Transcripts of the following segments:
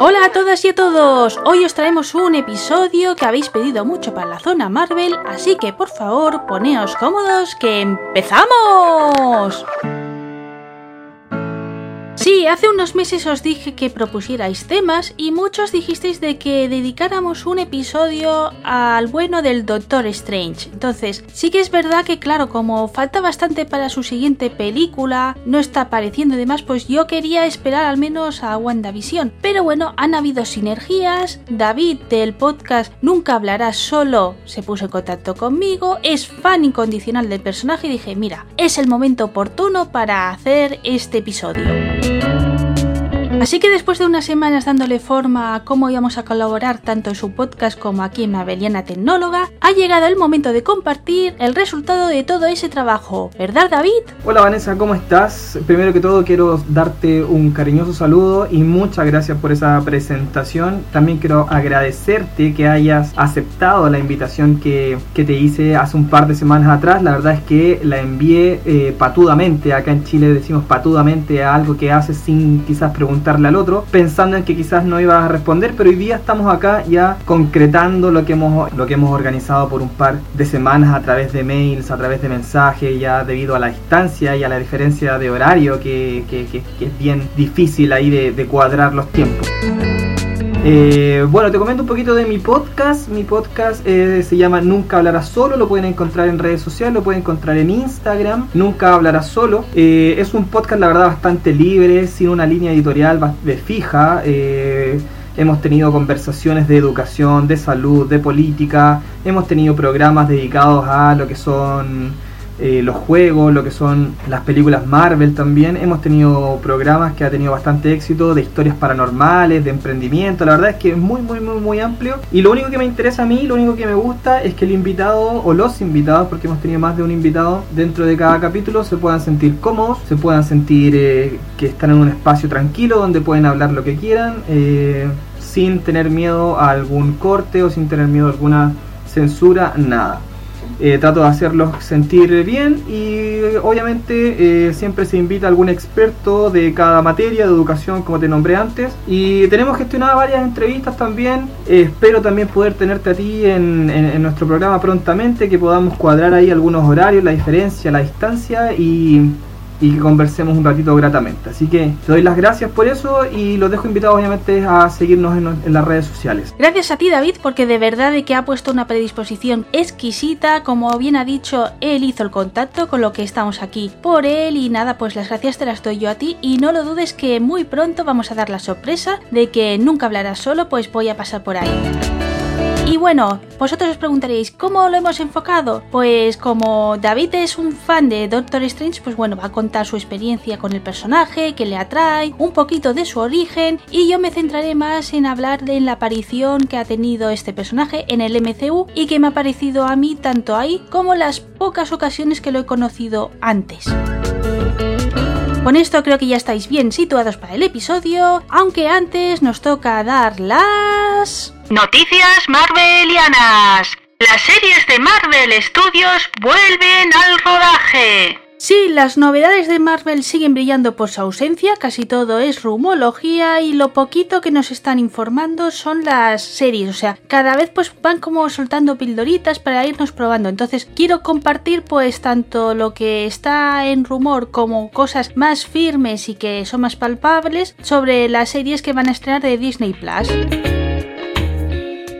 Hola a todas y a todos, hoy os traemos un episodio que habéis pedido mucho para la zona Marvel, así que por favor poneos cómodos que empezamos. Sí, hace unos meses os dije que propusierais temas y muchos dijisteis de que dedicáramos un episodio al bueno del Doctor Strange. Entonces, sí que es verdad que claro, como falta bastante para su siguiente película, no está apareciendo y demás, pues yo quería esperar al menos a WandaVision. Pero bueno, han habido sinergias, David del podcast Nunca hablará solo se puso en contacto conmigo, es fan incondicional del personaje y dije, mira, es el momento oportuno para hacer este episodio. Thank you. Así que después de unas semanas dándole forma a cómo íbamos a colaborar tanto en su podcast como aquí en Mabeliana Tecnóloga, ha llegado el momento de compartir el resultado de todo ese trabajo, ¿verdad David? Hola Vanessa, ¿cómo estás? Primero que todo quiero darte un cariñoso saludo y muchas gracias por esa presentación. También quiero agradecerte que hayas aceptado la invitación que, te hice hace un par de semanas atrás. La verdad es que la envié eh, patudamente, acá en Chile decimos patudamente a algo que haces sin quizás preguntar al otro, pensando en que quizás no ibas a responder, pero hoy día estamos acá ya concretando lo que hemos, lo que hemos organizado por un par de semanas a través de mails, a través de mensajes, ya debido a la distancia y a la diferencia de horario que, es bien difícil ahí de cuadrar los tiempos. Eh, bueno, te comento un poquito de mi podcast. Mi podcast eh, se llama Nunca Hablarás Solo. Lo pueden encontrar en redes sociales, lo pueden encontrar en Instagram. Nunca Hablarás Solo. Eh, es un podcast, la verdad, bastante libre, sin una línea editorial fija. hemos tenido conversaciones de educación, de salud, de política. Hemos tenido programas dedicados a lo que son eh, los juegos, lo que son las películas Marvel también. Hemos tenido programas que ha tenido bastante éxito de historias paranormales, de emprendimiento. La verdad es que es muy, muy, muy, muy amplio. Y lo único que me interesa a mí, lo único que me gusta es que el invitado o los invitados, porque hemos tenido más de un invitado dentro de cada capítulo, se puedan sentir cómodos, se puedan sentir eh, que están en un espacio tranquilo donde pueden hablar lo que quieran. Eh, sin tener miedo a algún corte o sin tener miedo a alguna censura, nada. Eh, trato de hacerlos sentir bien y obviamente eh, siempre se invita a algún experto de cada materia de educación como te nombré antes. Y tenemos gestionado varias entrevistas también. Eh, espero también poder tenerte a ti en, nuestro programa prontamente que podamos cuadrar ahí algunos horarios la diferencia la distancia y y que conversemos un ratito gratamente. Así que te doy las gracias por eso y los dejo invitados obviamente a seguirnos en, las redes sociales. Gracias a ti David porque de verdad que ha puesto una predisposición exquisita, como bien ha dicho, él hizo el contacto con lo que estamos aquí por él y nada, pues las gracias te las doy yo a ti y no lo dudes que muy pronto vamos a dar la sorpresa de que nunca hablarás solo, pues voy a pasar por ahí. Bueno, vosotros os preguntaréis, ¿cómo lo hemos enfocado? Pues como David es un fan de Doctor Strange, pues bueno, va a contar su experiencia con el personaje, que le atrae, un poquito de su origen, y yo me centraré más en hablar de la aparición que ha tenido este personaje en el MCU y que me ha parecido a mí tanto ahí como las pocas ocasiones que lo he conocido antes. Con esto creo que ya estáis bien situados para el episodio, aunque antes nos toca dar las... Noticias Marvelianas. Las series de Marvel Studios vuelven al rodaje. Sí, las novedades de Marvel siguen brillando por su ausencia, casi todo es rumología y lo poquito que nos están informando son las series, o sea, cada vez pues van como soltando pildoritas para irnos probando. Entonces, quiero compartir pues tanto lo que está en rumor como cosas más firmes y que son más palpables sobre las series que van a estrenar de Disney Plus.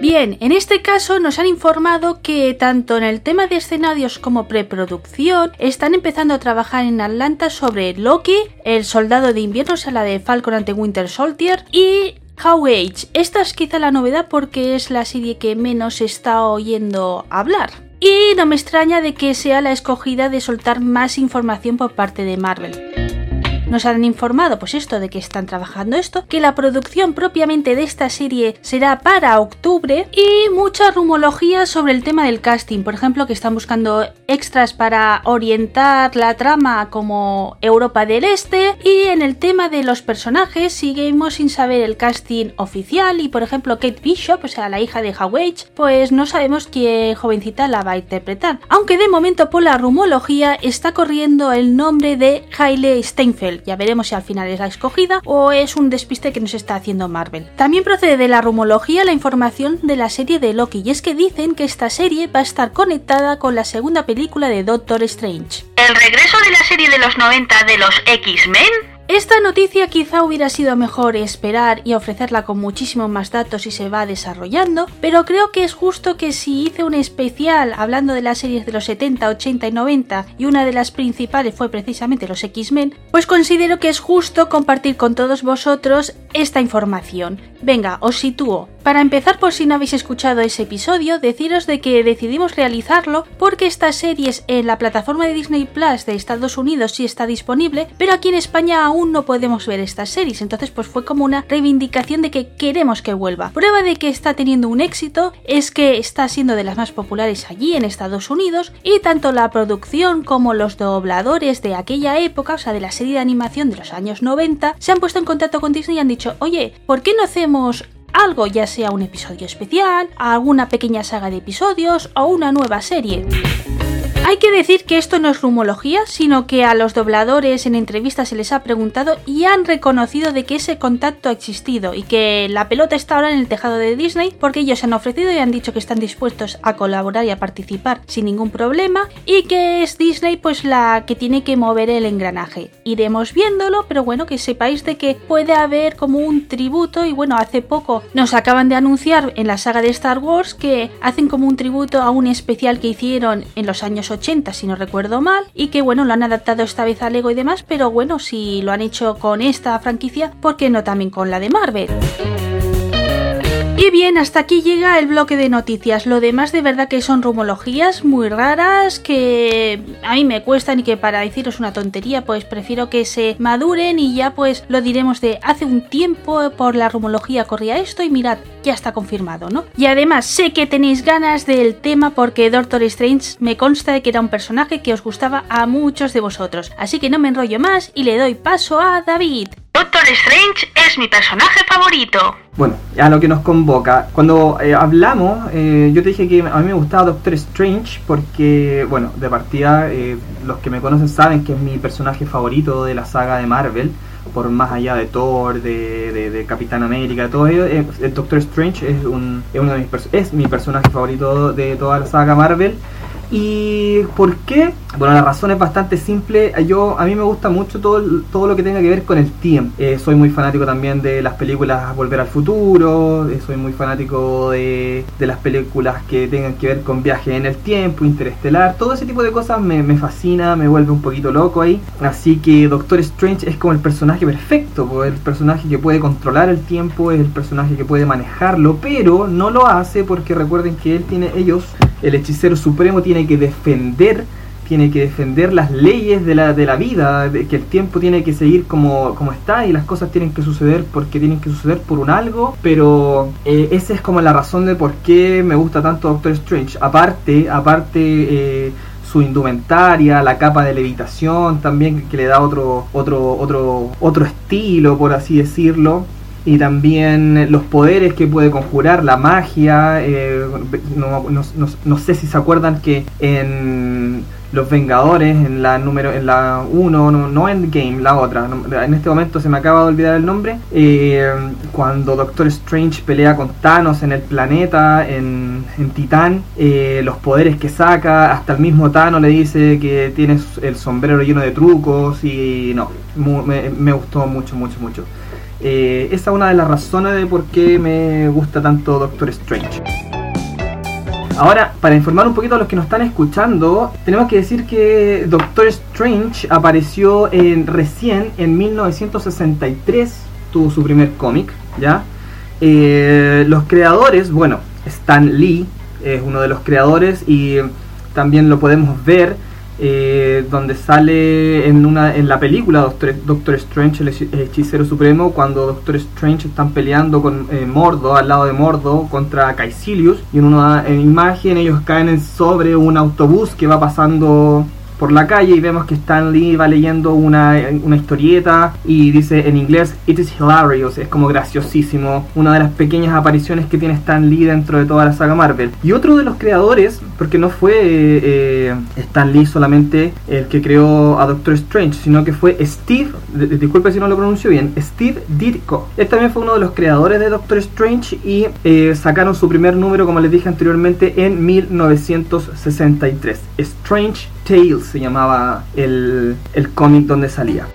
Bien, en este caso nos han informado que tanto en el tema de escenarios como preproducción están empezando a trabajar en Atlanta sobre Loki, el soldado de invierno, o sea, la de Falcon ante Winter Soldier y How Age. Esta es quizá la novedad porque es la serie que menos está oyendo hablar. Y no me extraña de que sea la escogida de soltar más información por parte de Marvel. Nos han informado, pues esto, de que están trabajando esto, que la producción propiamente de esta serie será para octubre y mucha rumología sobre el tema del casting. Por ejemplo, que están buscando extras para orientar la trama como Europa del Este y en el tema de los personajes seguimos sin saber el casting oficial y por ejemplo Kate Bishop, o sea la hija de Hawage, pues no sabemos qué jovencita la va a interpretar. Aunque de momento por la rumología está corriendo el nombre de Hailey Steinfeld ya veremos si al final es la escogida o es un despiste que nos está haciendo Marvel. También procede de la rumología la información de la serie de Loki y es que dicen que esta serie va a estar conectada con la segunda película de Doctor Strange. ¿El regreso de la serie de los 90 de los X-Men? Esta noticia quizá hubiera sido mejor esperar y ofrecerla con muchísimos más datos y se va desarrollando, pero creo que es justo que si hice un especial hablando de las series de los 70, 80 y 90 y una de las principales fue precisamente los X-Men, pues considero que es justo compartir con todos vosotros esta información. Venga, os sitúo. Para empezar, por si no habéis escuchado ese episodio, deciros de que decidimos realizarlo porque estas series en la plataforma de Disney Plus de Estados Unidos sí está disponible, pero aquí en España aún no podemos ver estas series, entonces pues fue como una reivindicación de que queremos que vuelva. Prueba de que está teniendo un éxito es que está siendo de las más populares allí en Estados Unidos y tanto la producción como los dobladores de aquella época, o sea de la serie de animación de los años 90, se han puesto en contacto con Disney y han dicho, oye, ¿por qué no hacemos algo, ya sea un episodio especial, alguna pequeña saga de episodios o una nueva serie. Hay que decir que esto no es rumología, sino que a los dobladores en entrevistas se les ha preguntado y han reconocido de que ese contacto ha existido y que la pelota está ahora en el tejado de Disney porque ellos han ofrecido y han dicho que están dispuestos a colaborar y a participar sin ningún problema y que es Disney pues la que tiene que mover el engranaje. Iremos viéndolo, pero bueno, que sepáis de que puede haber como un tributo y bueno, hace poco nos acaban de anunciar en la saga de Star Wars que hacen como un tributo a un especial que hicieron en los años 80, si no recuerdo mal, y que bueno, lo han adaptado esta vez a Lego y demás, pero bueno, si lo han hecho con esta franquicia, ¿por qué no también con la de Marvel? Y bien, hasta aquí llega el bloque de noticias. Lo demás de verdad que son rumologías muy raras que a mí me cuestan y que para deciros una tontería pues prefiero que se maduren y ya pues lo diremos de hace un tiempo por la rumología corría esto y mirad, ya está confirmado, ¿no? Y además sé que tenéis ganas del tema porque Doctor Strange me consta de que era un personaje que os gustaba a muchos de vosotros. Así que no me enrollo más y le doy paso a David. Doctor Strange es mi personaje favorito. Bueno, a lo que nos convoca. Cuando eh, hablamos, eh, yo te dije que a mí me gustaba Doctor Strange porque, bueno, de partida, eh, los que me conocen saben que es mi personaje favorito de la saga de Marvel, por más allá de Thor, de, de, Capitán América, todo ello. el Doctor Strange es, un, es, uno de mis es mi personaje favorito de toda la saga Marvel. ¿Y por qué? Bueno, la razón es bastante simple. Yo, a mí me gusta mucho todo, todo lo que tenga que ver con el tiempo. Eh, soy muy fanático también de las películas Volver al Futuro. Eh, soy muy fanático de, de, las películas que tengan que ver con viaje en el tiempo, interestelar. Todo ese tipo de cosas me, me, fascina, me vuelve un poquito loco ahí. Así que Doctor Strange es como el personaje perfecto. El personaje que puede controlar el tiempo, es el personaje que puede manejarlo. Pero no lo hace porque recuerden que él tiene ellos el hechicero supremo tiene que defender tiene que defender las leyes de la, de la vida, que el tiempo tiene que seguir como, como está y las cosas tienen que suceder porque tienen que suceder por un algo, pero eh, esa es como la razón de por qué me gusta tanto Doctor Strange. Aparte, aparte eh, su indumentaria, la capa de levitación también que le da otro, otro, otro, otro estilo, por así decirlo y también los poderes que puede conjurar, la magia. Eh, no, no, no, sé si se acuerdan que en Los Vengadores, en la número en la 1, no, no Endgame, la otra, en este momento se me acaba de olvidar el nombre, eh, cuando Doctor Strange pelea con Thanos en el planeta, en, en Titán, eh, los poderes que saca, hasta el mismo Thanos le dice que tiene el sombrero lleno de trucos y no, me, me gustó mucho, mucho, mucho. Eh, esa es una de las razones de por qué me gusta tanto Doctor Strange. Ahora, para informar un poquito a los que nos están escuchando, tenemos que decir que Doctor Strange apareció recién en 1963, tuvo su primer cómic, ¿ya? Eh, los creadores, bueno, Stan Lee es uno de los creadores y también lo podemos ver eh, donde sale en una en la película Doctor, Doctor Strange, el hechicero supremo, cuando Doctor Strange están peleando con eh, Mordo, al lado de Mordo, contra Caecilius, y en una imagen ellos caen sobre un autobús que va pasando por la calle y vemos que Stan Lee va leyendo una, una historieta y dice en inglés, It is hilarious, es como graciosísimo, una de las pequeñas apariciones que tiene Stan Lee dentro de toda la saga Marvel. Y otro de los creadores, porque no fue eh, Stan Lee solamente el que creó a Doctor Strange, sino que fue Steve, disculpe si no lo pronuncio bien, Steve Ditko. Él también fue uno de los creadores de Doctor Strange y eh, sacaron su primer número, como les dije anteriormente, en 1963. Strange Tales se llamaba el, el cómic donde salía.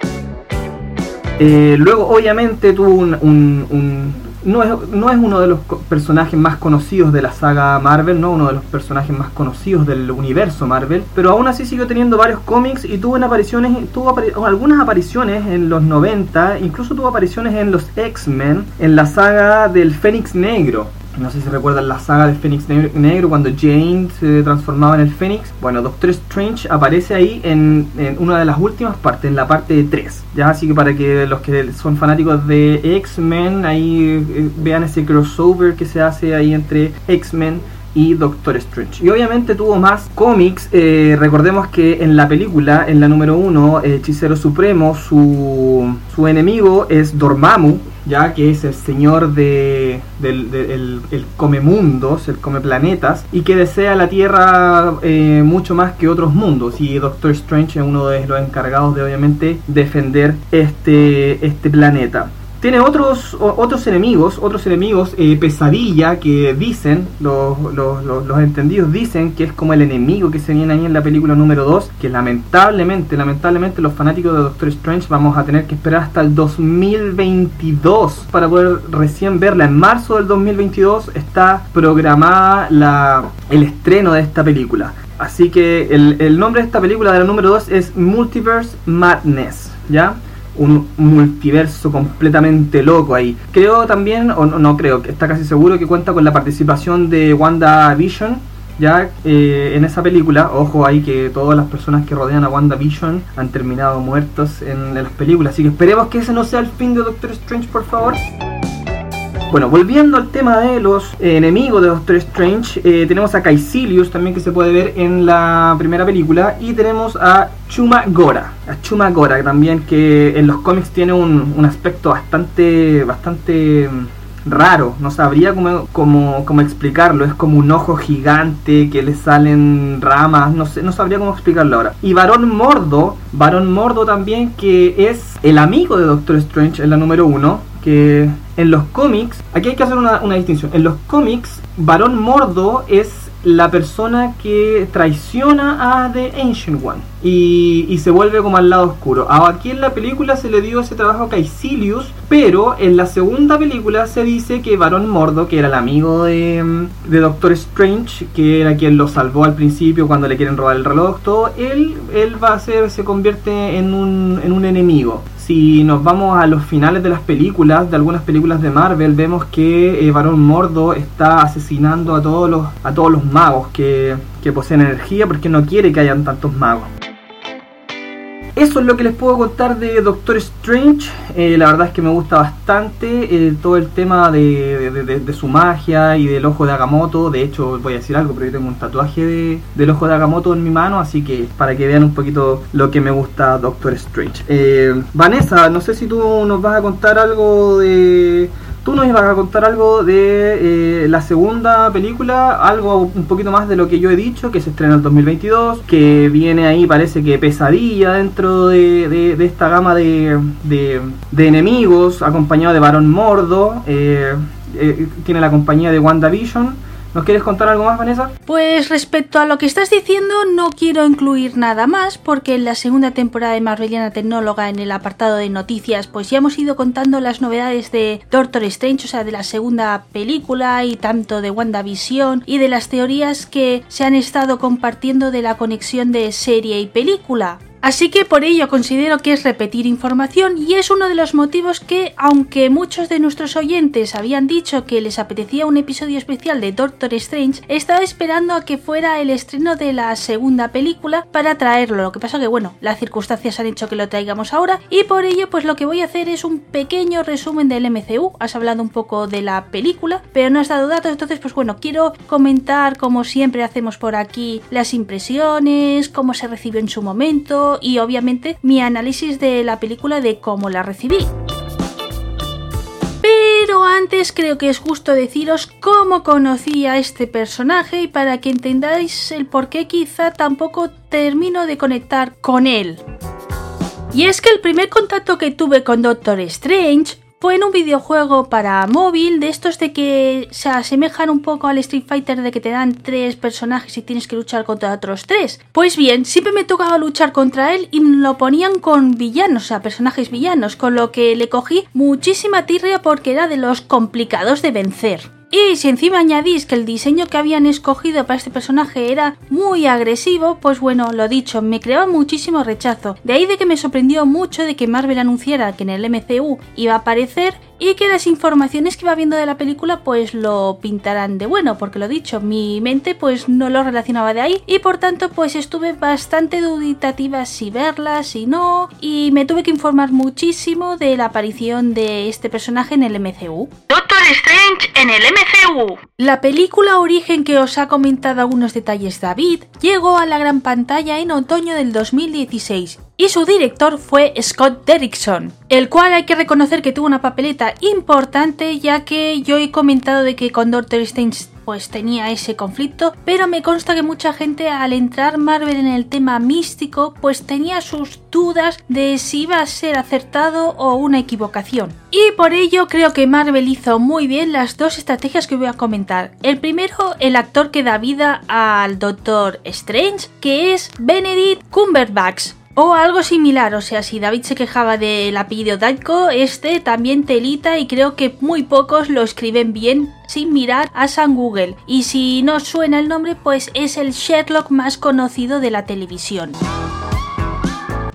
Eh, luego, obviamente, tuvo un, no es, no es, uno de los personajes más conocidos de la saga Marvel, no uno de los personajes más conocidos del universo Marvel, pero aún así siguió teniendo varios cómics y tuvo apariciones, tuvo algunas apariciones en los 90, incluso tuvo apariciones en los X-Men, en la saga del Fénix Negro no sé si recuerdan la saga de Fénix Negro cuando Jane se transformaba en el Fénix. Bueno, Doctor Strange aparece ahí en, una de las últimas partes, en la parte 3. Ya, así que para que los que son fanáticos de X-Men ahí eh, vean ese crossover que se hace ahí entre X-Men y Doctor Strange. Y obviamente tuvo más cómics. Eh, recordemos que en la película, en la número 1, Hechicero Supremo, su, su enemigo es Dormammu, ya que es el señor de, del, el, come mundos, el come planetas, y que desea la Tierra eh, mucho más que otros mundos. Y Doctor Strange es uno de los encargados de obviamente defender este, este planeta. Tiene otros, otros enemigos, otros enemigos, eh, pesadilla, que dicen, los, los, entendidos dicen que es como el enemigo que se viene ahí en la película número 2, que lamentablemente, lamentablemente los fanáticos de Doctor Strange vamos a tener que esperar hasta el 2022 para poder recién verla. En marzo del 2022 está programada la, el estreno de esta película. Así que el, el nombre de esta película de la número 2 es Multiverse Madness, ¿ya? Un multiverso completamente loco ahí. Creo también, o no, creo, que está casi seguro que cuenta con la participación de Wanda Vision. Ya eh, en esa película, ojo ahí que todas las personas que rodean a WandaVision han terminado muertos en, en las películas. Así que esperemos que ese no sea el fin de Doctor Strange, por favor. Bueno, volviendo al tema de los enemigos de Doctor Strange, eh, tenemos a Caecilius también que se puede ver en la primera película y tenemos a Chuma Gora, a Chuma Gora también que en los cómics tiene un, aspecto bastante, bastante mm, raro, no sabría cómo, cómo, cómo, explicarlo, es como un ojo gigante que le salen ramas, no sé, no sabría cómo explicarlo ahora. Y Barón Mordo, Barón Mordo también que es el amigo de Doctor Strange en la número 1, que en los cómics, aquí hay que hacer una, distinción, en los cómics, Barón Mordo es la persona que traiciona a The Ancient One y, se vuelve como al lado oscuro. Aquí en la película se le dio ese trabajo a Caecilius, pero en la segunda película se dice que Barón Mordo, que era el amigo de, de, Doctor Strange, que era quien lo salvó al principio cuando le quieren robar el reloj, todo, él, él va a ser, se convierte en un, en un enemigo. Si nos vamos a los finales de las películas, de algunas películas de Marvel, vemos que eh, Mordo está asesinando a todos los, a todos los magos que, que poseen energía porque no quiere que hayan tantos magos. Eso es lo que les puedo contar de Doctor Strange. Eh, la verdad es que me gusta bastante eh, todo el tema de, su magia y del ojo de Agamotto. De hecho, voy a decir algo, pero yo tengo un tatuaje del ojo de Agamotto en mi mano, así que para que vean un poquito lo que me gusta Doctor Strange. Eh, Vanessa, no sé si tú nos vas a contar algo de Tú nos ibas a contar algo de eh, la segunda película, algo un poquito más de lo que yo he dicho, que se estrena en el 2022, que viene ahí, parece que pesadilla dentro de, esta gama de, enemigos, acompañado de Barón Mordo, eh, eh, tiene la compañía de WandaVision ¿Nos quieres contar algo más, Vanessa? Pues respecto a lo que estás diciendo, no quiero incluir nada más, porque en la segunda temporada de Marveliana Tecnóloga, en el apartado de noticias, pues ya hemos ido contando las novedades de Doctor Strange, o sea, de la segunda película y tanto de WandaVision y de las teorías que se han estado compartiendo de la conexión de serie y película. Así que por ello considero que es repetir información y es uno de los motivos que, aunque muchos de nuestros oyentes habían dicho que les apetecía un episodio especial de Doctor Strange, estaba esperando a que fuera el estreno de la segunda película para traerlo. Lo que pasa que bueno, las circunstancias han hecho que lo traigamos ahora y por ello pues lo que voy a hacer es un pequeño resumen del MCU. Has hablado un poco de la película, pero no has dado datos, entonces pues bueno, quiero comentar como siempre hacemos por aquí las impresiones, cómo se recibió en su momento y obviamente mi análisis de la película de cómo la recibí. Pero antes creo que es justo deciros cómo conocí a este personaje y para que entendáis el por qué quizá tampoco termino de conectar con él. Y es que el primer contacto que tuve con Doctor Strange fue en un videojuego para móvil de estos de que se asemejan un poco al Street Fighter de que te dan tres personajes y tienes que luchar contra otros tres. Pues bien, siempre me tocaba luchar contra él y lo ponían con villanos, o sea, personajes villanos, con lo que le cogí muchísima tirria porque era de los complicados de vencer. Y si encima añadís que el diseño que habían escogido para este personaje era muy agresivo, pues bueno, lo dicho, me creaba muchísimo rechazo. De ahí de que me sorprendió mucho de que Marvel anunciara que en el MCU iba a aparecer y que las informaciones que iba viendo de la película pues lo pintarán de bueno, porque lo dicho, mi mente pues no lo relacionaba de ahí y por tanto pues estuve bastante duditativa si verla, si no, y me tuve que informar muchísimo de la aparición de este personaje en el MCU. Doctor Strange en el MCU. La película Origen que os ha comentado algunos detalles David llegó a la gran pantalla en otoño del 2016 y su director fue Scott Derrickson, el cual hay que reconocer que tuvo una papeleta importante ya que yo he comentado de que con Doctor Strange pues tenía ese conflicto, pero me consta que mucha gente al entrar Marvel en el tema místico pues tenía sus dudas de si iba a ser acertado o una equivocación. Y por ello creo que Marvel hizo muy bien las dos estrategias que voy a comentar. El primero, el actor que da vida al Doctor Strange, que es Benedict Cumberbatch o algo similar, o sea, si David se quejaba del apellido Daiko, este también telita y creo que muy pocos lo escriben bien sin mirar a San Google. Y si no suena el nombre, pues es el Sherlock más conocido de la televisión.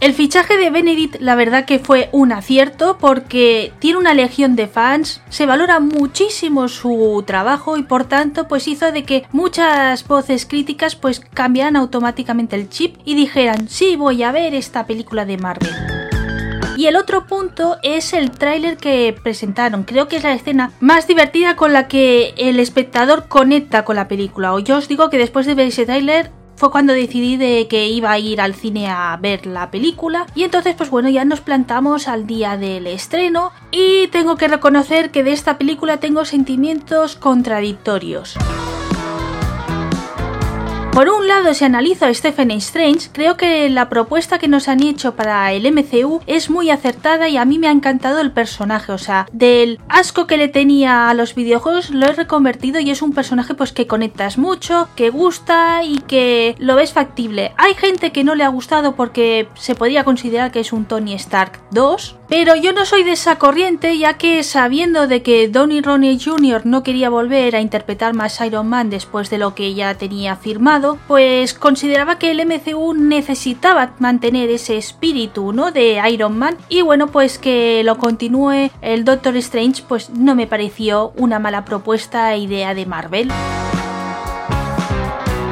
El fichaje de Benedict la verdad que fue un acierto porque tiene una legión de fans, se valora muchísimo su trabajo y por tanto pues hizo de que muchas voces críticas pues cambiaran automáticamente el chip y dijeran sí voy a ver esta película de Marvel. Y el otro punto es el tráiler que presentaron. Creo que es la escena más divertida con la que el espectador conecta con la película. O yo os digo que después de ver ese tráiler fue cuando decidí de que iba a ir al cine a ver la película y entonces pues bueno ya nos plantamos al día del estreno y tengo que reconocer que de esta película tengo sentimientos contradictorios. Por un lado, si analizo a Stephen Strange, creo que la propuesta que nos han hecho para el MCU es muy acertada y a mí me ha encantado el personaje. O sea, del asco que le tenía a los videojuegos lo he reconvertido y es un personaje pues que conectas mucho, que gusta y que lo ves factible. Hay gente que no le ha gustado porque se podría considerar que es un Tony Stark 2, pero yo no soy de esa corriente, ya que sabiendo de que Donny Ronnie Jr. no quería volver a interpretar más Iron Man después de lo que ya tenía firmado, pues consideraba que el MCU necesitaba mantener ese espíritu, ¿no? De Iron Man. Y bueno, pues que lo continúe el Doctor Strange, pues no me pareció una mala propuesta e idea de Marvel.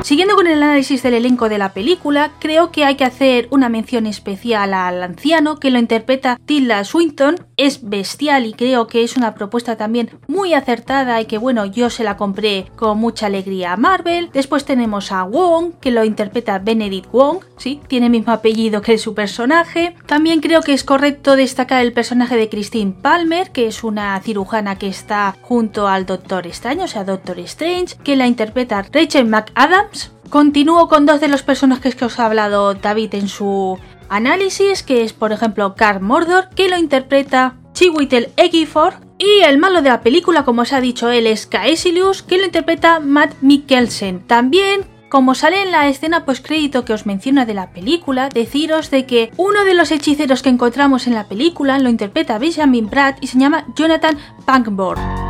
Siguiendo con el análisis del elenco de la película, creo que hay que hacer una mención especial al anciano que lo interpreta Tilda Swinton. Es bestial y creo que es una propuesta también muy acertada y que bueno, yo se la compré con mucha alegría a Marvel. Después tenemos a Wong, que lo interpreta Benedict Wong, sí, tiene el mismo apellido que su personaje. También creo que es correcto destacar el personaje de Christine Palmer, que es una cirujana que está junto al Doctor Extraño, o sea, Doctor Strange, que la interpreta Rachel McAdams Continúo con dos de los personajes que os ha hablado David en su análisis, que es por ejemplo Carl Mordor, que lo interpreta Chiwetel Ejiofor, y el malo de la película, como os ha dicho él, es Caecilius, que lo interpreta Matt Mikkelsen. También como sale en la escena postcrédito que os menciona de la película, deciros de que uno de los hechiceros que encontramos en la película lo interpreta Benjamin Bratt y se llama Jonathan Pangborn.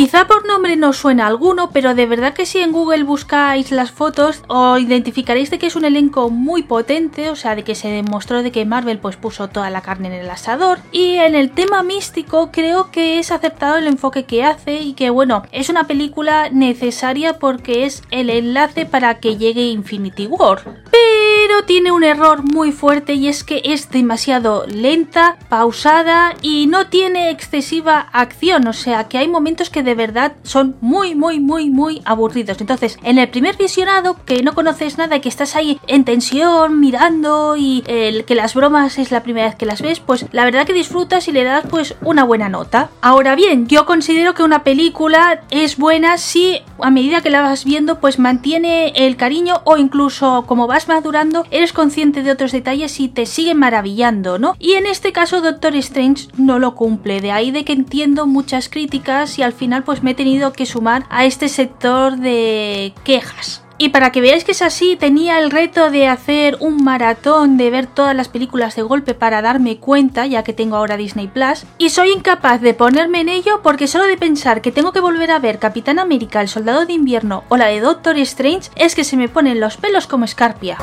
Quizá por nombre no suena alguno, pero de verdad que si en Google buscáis las fotos os identificaréis de que es un elenco muy potente, o sea, de que se demostró de que Marvel pues puso toda la carne en el asador y en el tema místico creo que es aceptado el enfoque que hace y que bueno, es una película necesaria porque es el enlace para que llegue Infinity War. Tiene un error muy fuerte y es que es demasiado lenta, pausada y no tiene excesiva acción, o sea que hay momentos que de verdad son muy muy muy muy aburridos. Entonces, en el primer visionado que no conoces nada y que estás ahí en tensión mirando y el que las bromas es la primera vez que las ves, pues la verdad que disfrutas y le das pues una buena nota. Ahora bien, yo considero que una película es buena si a medida que la vas viendo pues mantiene el cariño o incluso como vas madurando eres consciente de otros detalles y te sigue maravillando, ¿no? Y en este caso Doctor Strange no lo cumple, de ahí de que entiendo muchas críticas y al final pues me he tenido que sumar a este sector de quejas. Y para que veáis que es así, tenía el reto de hacer un maratón de ver todas las películas de golpe para darme cuenta, ya que tengo ahora Disney Plus, y soy incapaz de ponerme en ello porque solo de pensar que tengo que volver a ver Capitán América, el Soldado de Invierno o la de Doctor Strange es que se me ponen los pelos como escarpia.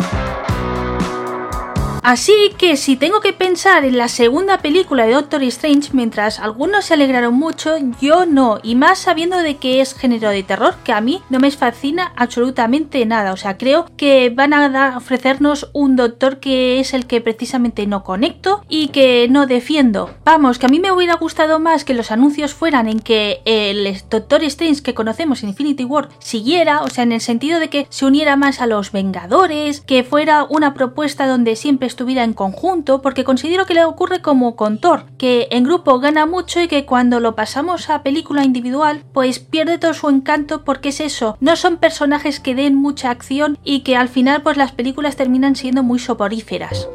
Así que si tengo que pensar en la segunda película de Doctor Strange, mientras algunos se alegraron mucho, yo no, y más sabiendo de que es género de terror, que a mí no me fascina absolutamente nada, o sea, creo que van a ofrecernos un doctor que es el que precisamente no conecto y que no defiendo. Vamos, que a mí me hubiera gustado más que los anuncios fueran en que el Doctor Strange que conocemos en Infinity War siguiera, o sea, en el sentido de que se uniera más a los Vengadores, que fuera una propuesta donde siempre estuviera en conjunto, porque considero que le ocurre como con Thor, que en grupo gana mucho y que cuando lo pasamos a película individual, pues pierde todo su encanto porque es eso, no son personajes que den mucha acción y que al final pues las películas terminan siendo muy soporíferas.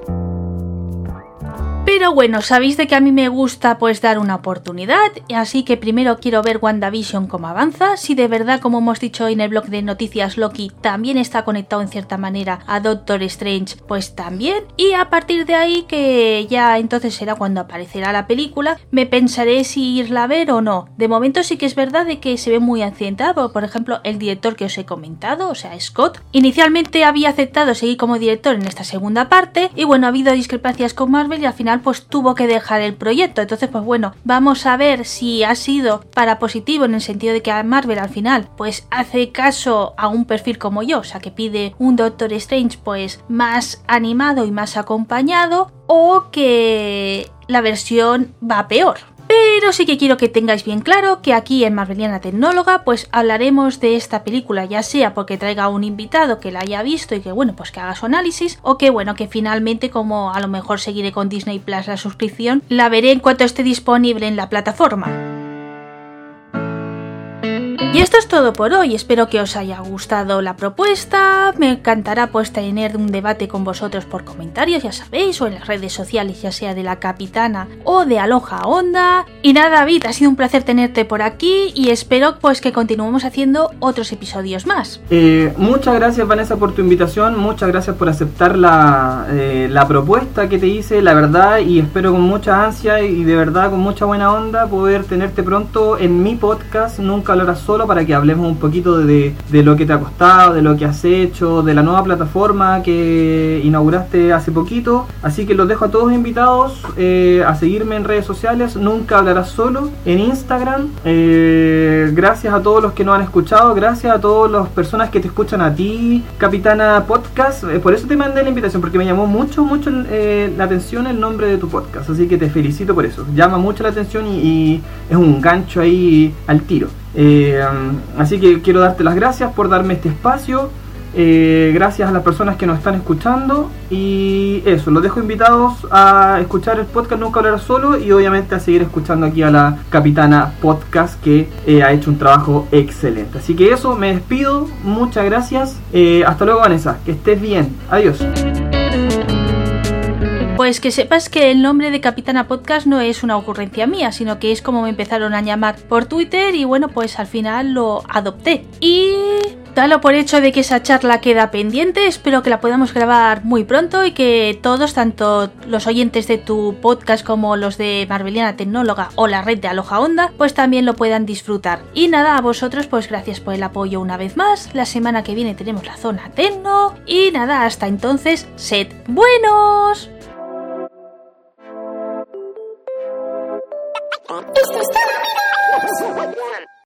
Pero bueno, sabéis de que a mí me gusta pues dar una oportunidad, así que primero quiero ver WandaVision cómo avanza, si de verdad como hemos dicho en el blog de noticias Loki también está conectado en cierta manera a Doctor Strange, pues también, y a partir de ahí que ya entonces será cuando aparecerá la película, me pensaré si irla a ver o no. De momento sí que es verdad de que se ve muy accidentado, por ejemplo el director que os he comentado, o sea Scott, inicialmente había aceptado seguir como director en esta segunda parte, y bueno, ha habido discrepancias con Marvel y al final pues tuvo que dejar el proyecto. Entonces, pues bueno, vamos a ver si ha sido para positivo en el sentido de que Marvel al final pues hace caso a un perfil como yo, o sea, que pide un Doctor Strange pues más animado y más acompañado o que la versión va peor. Pero sí que quiero que tengáis bien claro que aquí en Marveliana Tecnóloga pues hablaremos de esta película ya sea porque traiga un invitado que la haya visto y que bueno pues que haga su análisis o que bueno que finalmente como a lo mejor seguiré con Disney Plus la suscripción la veré en cuanto esté disponible en la plataforma. Y esto es todo por hoy, espero que os haya gustado la propuesta, me encantará pues tener un debate con vosotros por comentarios, ya sabéis, o en las redes sociales, ya sea de la capitana o de Aloha Onda. Y nada David, ha sido un placer tenerte por aquí y espero pues que continuemos haciendo otros episodios más. Eh, muchas gracias Vanessa por tu invitación, muchas gracias por aceptar la, eh, la propuesta que te hice, la verdad, y espero con mucha ansia y de verdad con mucha buena onda poder tenerte pronto en mi podcast, nunca hablarás solo para que hablemos un poquito de, de, lo que te ha costado, de lo que has hecho, de la nueva plataforma que inauguraste hace poquito. Así que los dejo a todos invitados eh, a seguirme en redes sociales. Nunca hablarás solo en Instagram. Eh, gracias a todos los que nos han escuchado. Gracias a todas las personas que te escuchan a ti, Capitana Podcast. Eh, por eso te mandé la invitación, porque me llamó mucho, mucho la atención el nombre de tu podcast. Así que te felicito por eso. Llama mucho la atención y, y es un gancho ahí al tiro. Eh, así que quiero darte las gracias por darme este espacio. Eh, gracias a las personas que nos están escuchando. Y eso, los dejo invitados a escuchar el podcast Nunca Hablar Solo y obviamente a seguir escuchando aquí a la capitana podcast que eh, ha hecho un trabajo excelente. Así que eso, me despido. Muchas gracias. hasta luego, Vanessa. Que estés bien. Adiós. Pues que sepas que el nombre de Capitana Podcast no es una ocurrencia mía, sino que es como me empezaron a llamar por Twitter y bueno, pues al final lo adopté. Y Dalo por hecho de que esa charla queda pendiente, espero que la podamos grabar muy pronto y que todos, tanto los oyentes de tu podcast como los de Marveliana Tecnóloga o la red de Aloja Onda, pues también lo puedan disfrutar. Y nada, a vosotros pues gracias por el apoyo una vez más, la semana que viene tenemos la zona Tecno y nada, hasta entonces, sed buenos. Esto es todo,